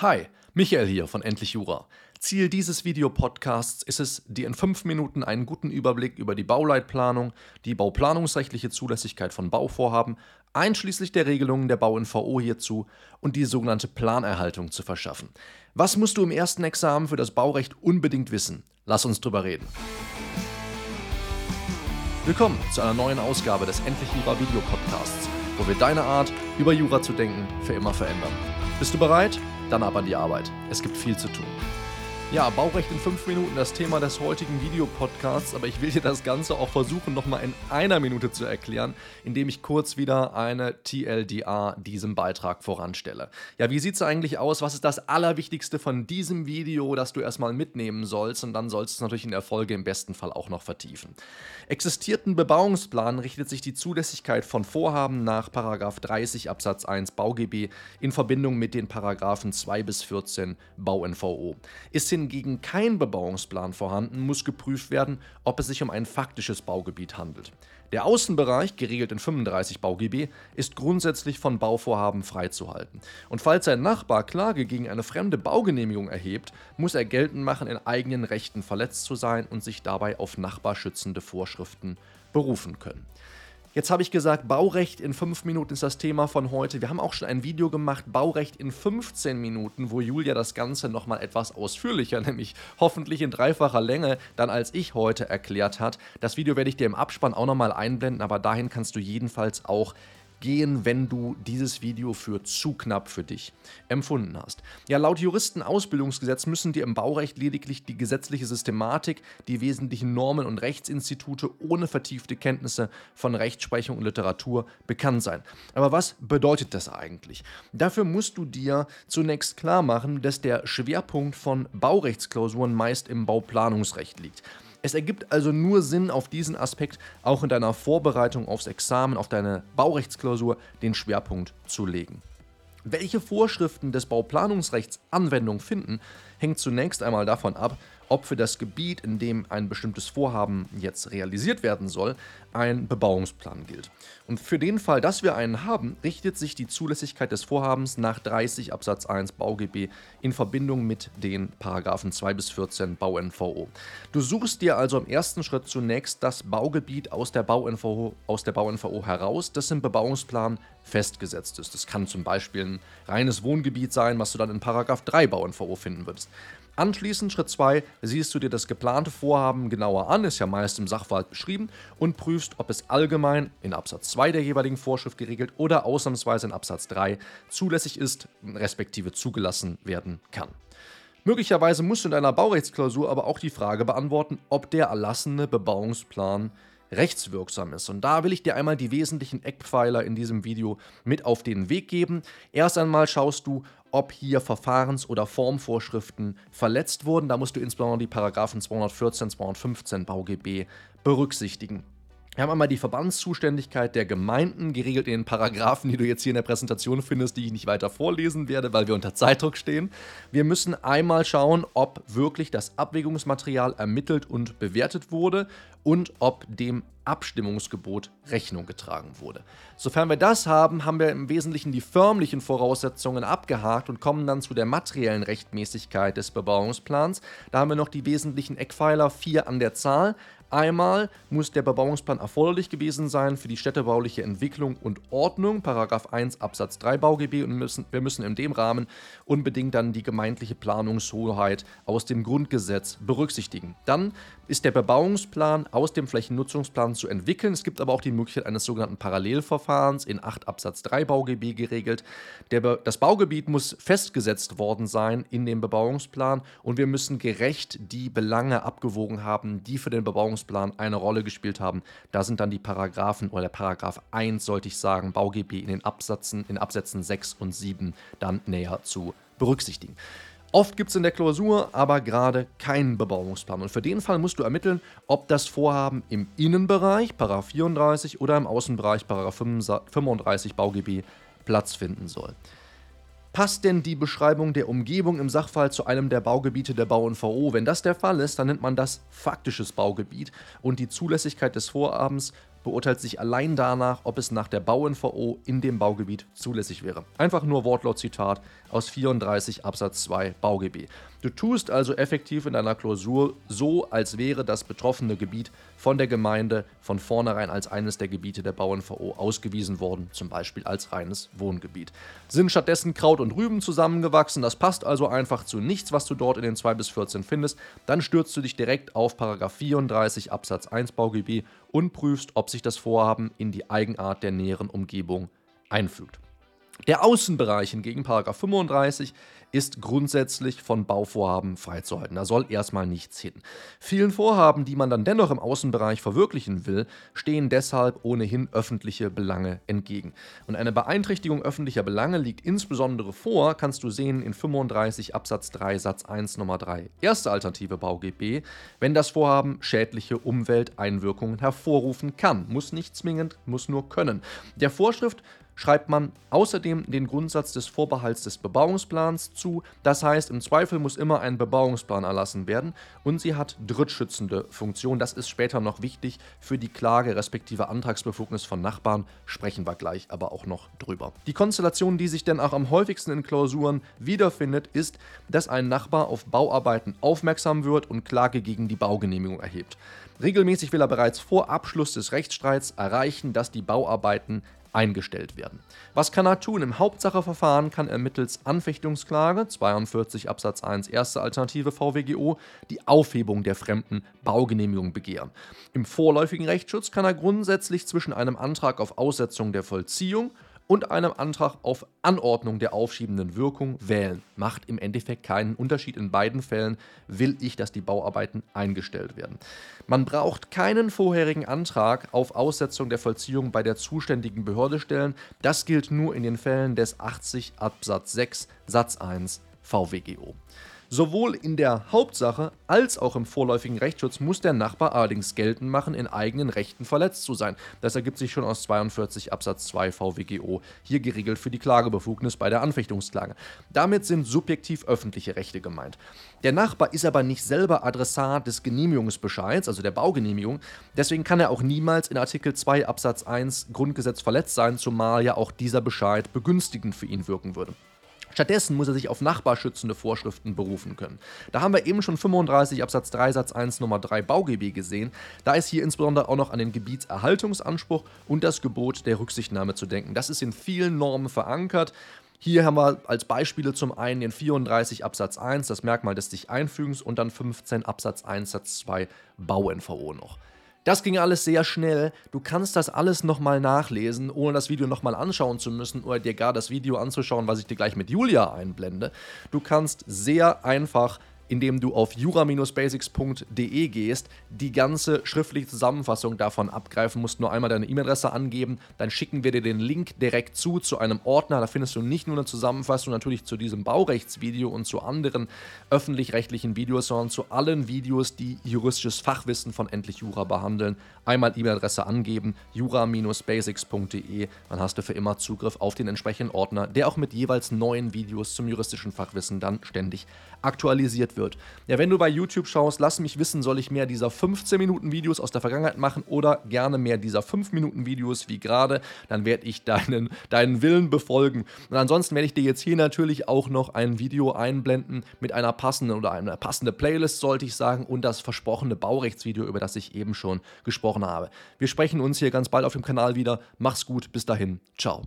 Hi, Michael hier von Endlich Jura. Ziel dieses Videopodcasts ist es, dir in fünf Minuten einen guten Überblick über die Bauleitplanung, die bauplanungsrechtliche Zulässigkeit von Bauvorhaben, einschließlich der Regelungen der Bau-NVO hierzu und die sogenannte Planerhaltung zu verschaffen. Was musst du im ersten Examen für das Baurecht unbedingt wissen? Lass uns drüber reden. Willkommen zu einer neuen Ausgabe des Endlich Jura Videopodcasts, wo wir deine Art, über Jura zu denken, für immer verändern. Bist du bereit? Dann ab an die Arbeit. Es gibt viel zu tun. Ja, Baurecht in fünf Minuten, das Thema des heutigen Videopodcasts, aber ich will dir das Ganze auch versuchen, nochmal in einer Minute zu erklären, indem ich kurz wieder eine TLDA diesem Beitrag voranstelle. Ja, wie sieht es eigentlich aus? Was ist das Allerwichtigste von diesem Video, das du erstmal mitnehmen sollst? Und dann sollst du es natürlich in der Folge im besten Fall auch noch vertiefen. Existierten Bebauungsplan richtet sich die Zulässigkeit von Vorhaben nach 30 Absatz 1 BauGB in Verbindung mit den Paragraphen 2 bis 14 BauNVO. Ist hingegen kein Bebauungsplan vorhanden, muss geprüft werden, ob es sich um ein faktisches Baugebiet handelt. Der Außenbereich, geregelt in 35 BauGB, ist grundsätzlich von Bauvorhaben freizuhalten. Und falls ein Nachbar Klage gegen eine fremde Baugenehmigung erhebt, muss er geltend machen, in eigenen Rechten verletzt zu sein und sich dabei auf nachbarschützende Vorschriften berufen können. Jetzt habe ich gesagt, Baurecht in 5 Minuten ist das Thema von heute. Wir haben auch schon ein Video gemacht, Baurecht in 15 Minuten, wo Julia das Ganze nochmal etwas ausführlicher, nämlich hoffentlich in dreifacher Länge, dann als ich heute erklärt hat. Das Video werde ich dir im Abspann auch nochmal einblenden, aber dahin kannst du jedenfalls auch gehen, wenn du dieses Video für zu knapp für dich empfunden hast. Ja, laut Juristenausbildungsgesetz müssen dir im Baurecht lediglich die gesetzliche Systematik, die wesentlichen Normen und Rechtsinstitute ohne vertiefte Kenntnisse von Rechtsprechung und Literatur bekannt sein. Aber was bedeutet das eigentlich? Dafür musst du dir zunächst klar machen, dass der Schwerpunkt von Baurechtsklausuren meist im Bauplanungsrecht liegt. Es ergibt also nur Sinn, auf diesen Aspekt auch in deiner Vorbereitung aufs Examen, auf deine Baurechtsklausur den Schwerpunkt zu legen. Welche Vorschriften des Bauplanungsrechts Anwendung finden, hängt zunächst einmal davon ab, ob für das Gebiet, in dem ein bestimmtes Vorhaben jetzt realisiert werden soll, ein Bebauungsplan gilt. Und für den Fall, dass wir einen haben, richtet sich die Zulässigkeit des Vorhabens nach 30 Absatz 1 BauGB in Verbindung mit den Paragraphen 2 bis 14 BauNVO. Du suchst dir also im ersten Schritt zunächst das Baugebiet aus der BauNVO, aus der BauNVO heraus, das im Bebauungsplan festgesetzt ist. Das kann zum Beispiel ein reines Wohngebiet sein, was du dann in Paragraph 3 BauNVO finden würdest. Anschließend, Schritt 2, siehst du dir das geplante Vorhaben genauer an, ist ja meist im Sachverhalt beschrieben, und prüfst, ob es allgemein in Absatz 2 der jeweiligen Vorschrift geregelt oder ausnahmsweise in Absatz 3 zulässig ist, respektive zugelassen werden kann. Möglicherweise musst du in deiner Baurechtsklausur aber auch die Frage beantworten, ob der erlassene Bebauungsplan rechtswirksam ist. Und da will ich dir einmal die wesentlichen Eckpfeiler in diesem Video mit auf den Weg geben. Erst einmal schaust du, ob hier Verfahrens- oder Formvorschriften verletzt wurden. Da musst du insbesondere die Paragraphen 214, 215 BauGB berücksichtigen. Wir haben einmal die Verbandszuständigkeit der Gemeinden, geregelt in den Paragraphen, die du jetzt hier in der Präsentation findest, die ich nicht weiter vorlesen werde, weil wir unter Zeitdruck stehen. Wir müssen einmal schauen, ob wirklich das Abwägungsmaterial ermittelt und bewertet wurde und ob dem Abstimmungsgebot Rechnung getragen wurde. Sofern wir das haben, haben wir im Wesentlichen die förmlichen Voraussetzungen abgehakt und kommen dann zu der materiellen Rechtmäßigkeit des Bebauungsplans. Da haben wir noch die wesentlichen Eckpfeiler, vier an der Zahl. Einmal muss der Bebauungsplan erforderlich gewesen sein für die städtebauliche Entwicklung und Ordnung, Paragraph 1 Absatz 3 BauGB, und müssen, wir müssen in dem Rahmen unbedingt dann die gemeindliche Planungshoheit aus dem Grundgesetz berücksichtigen. Dann ist der Bebauungsplan aus dem Flächennutzungsplan zu entwickeln. Es gibt aber auch die Möglichkeit eines sogenannten Parallelverfahrens in 8 Absatz 3 BauGB geregelt. Der, das Baugebiet muss festgesetzt worden sein in dem Bebauungsplan und wir müssen gerecht die Belange abgewogen haben, die für den Bebauungsplan eine Rolle gespielt haben. Da sind dann die Paragraphen oder der Paragraph 1, sollte ich sagen, BauGB in den Absätzen, in Absätzen 6 und 7 dann näher zu berücksichtigen. Oft gibt es in der Klausur aber gerade keinen Bebauungsplan und für den Fall musst du ermitteln, ob das Vorhaben im Innenbereich, 34 oder im Außenbereich, 35 BauGB, Platz finden soll. Passt denn die Beschreibung der Umgebung im Sachverhalt zu einem der Baugebiete der BauNVO? Wenn das der Fall ist, dann nennt man das faktisches Baugebiet und die Zulässigkeit des Vorhabens beurteilt sich allein danach, ob es nach der Bau-NVO in dem Baugebiet zulässig wäre. Einfach nur Wortlaut-Zitat aus 34 Absatz 2 BauGB. Du tust also effektiv in deiner Klausur so, als wäre das betroffene Gebiet von der Gemeinde von vornherein als eines der Gebiete der Bau-NVO ausgewiesen worden, zum Beispiel als reines Wohngebiet. Sind stattdessen Kraut und Rüben zusammengewachsen, das passt also einfach zu nichts, was du dort in den 2 bis 14 findest, dann stürzt du dich direkt auf 34 Absatz 1 BauGB und prüfst, ob sich das Vorhaben in die Eigenart der näheren Umgebung einfügt. Der Außenbereich hingegen, 35, ist grundsätzlich von Bauvorhaben freizuhalten. Da soll erstmal nichts hin. Vielen Vorhaben, die man dann dennoch im Außenbereich verwirklichen will, stehen deshalb ohnehin öffentliche Belange entgegen. Und eine Beeinträchtigung öffentlicher Belange liegt insbesondere vor, kannst du sehen in 35 Absatz 3 Satz 1 Nummer 3 erste Alternative BauGB, wenn das Vorhaben schädliche Umwelteinwirkungen hervorrufen kann. Muss nicht zwingend, muss nur können. Der Vorschrift schreibt man außerdem den Grundsatz des Vorbehalts des Bebauungsplans zu. Das heißt, im Zweifel muss immer ein Bebauungsplan erlassen werden und sie hat drittschützende Funktion. Das ist später noch wichtig für die Klage respektive Antragsbefugnis von Nachbarn, sprechen wir gleich aber auch noch drüber. Die Konstellation, die sich denn auch am häufigsten in Klausuren wiederfindet, ist, dass ein Nachbar auf Bauarbeiten aufmerksam wird und Klage gegen die Baugenehmigung erhebt. Regelmäßig will er bereits vor Abschluss des Rechtsstreits erreichen, dass die Bauarbeiten eingestellt werden. Was kann er tun? Im Hauptsacheverfahren kann er mittels Anfechtungsklage 42 Absatz 1 erste Alternative VWGO die Aufhebung der fremden Baugenehmigung begehren. Im vorläufigen Rechtsschutz kann er grundsätzlich zwischen einem Antrag auf Aussetzung der Vollziehung und einem Antrag auf Anordnung der aufschiebenden Wirkung wählen. Macht im Endeffekt keinen Unterschied. In beiden Fällen will ich, dass die Bauarbeiten eingestellt werden. Man braucht keinen vorherigen Antrag auf Aussetzung der Vollziehung bei der zuständigen Behörde stellen. Das gilt nur in den Fällen des 80 Absatz 6 Satz 1 VWGO. Sowohl in der Hauptsache als auch im vorläufigen Rechtsschutz muss der Nachbar allerdings geltend machen, in eigenen Rechten verletzt zu sein. Das ergibt sich schon aus 42 Absatz 2 VWGO, hier geregelt für die Klagebefugnis bei der Anfechtungsklage. Damit sind subjektiv öffentliche Rechte gemeint. Der Nachbar ist aber nicht selber Adressat des Genehmigungsbescheids, also der Baugenehmigung, deswegen kann er auch niemals in Artikel 2 Absatz 1 Grundgesetz verletzt sein, zumal ja auch dieser Bescheid begünstigend für ihn wirken würde. Stattdessen muss er sich auf nachbarschützende Vorschriften berufen können. Da haben wir eben schon 35 Absatz 3 Satz 1 Nummer 3 BauGB gesehen. Da ist hier insbesondere auch noch an den Gebietserhaltungsanspruch und das Gebot der Rücksichtnahme zu denken. Das ist in vielen Normen verankert. Hier haben wir als Beispiele zum einen den 34 Absatz 1, das Merkmal des sich Einfügens, und dann 15 Absatz 1 Satz 2 Bau-NVO noch. Das ging alles sehr schnell. Du kannst das alles nochmal nachlesen, ohne das Video nochmal anschauen zu müssen oder dir gar das Video anzuschauen, was ich dir gleich mit Julia einblende. Du kannst sehr einfach indem du auf jura-basics.de gehst, die ganze schriftliche Zusammenfassung davon abgreifen musst. Nur einmal deine E-Mail-Adresse angeben, dann schicken wir dir den Link direkt zu, zu einem Ordner. Da findest du nicht nur eine Zusammenfassung natürlich zu diesem Baurechtsvideo und zu anderen öffentlich-rechtlichen Videos, sondern zu allen Videos, die juristisches Fachwissen von Endlich Jura behandeln. Einmal E-Mail-Adresse angeben, jura-basics.de, dann hast du für immer Zugriff auf den entsprechenden Ordner, der auch mit jeweils neuen Videos zum juristischen Fachwissen dann ständig aktualisiert wird. Ja, wenn du bei YouTube schaust, lass mich wissen, soll ich mehr dieser 15 Minuten Videos aus der Vergangenheit machen oder gerne mehr dieser 5 Minuten Videos wie gerade, dann werde ich deinen, deinen Willen befolgen. Und ansonsten werde ich dir jetzt hier natürlich auch noch ein Video einblenden mit einer passenden oder einer passende Playlist, sollte ich sagen, und das versprochene Baurechtsvideo, über das ich eben schon gesprochen habe. Wir sprechen uns hier ganz bald auf dem Kanal wieder. Mach's gut, bis dahin. Ciao.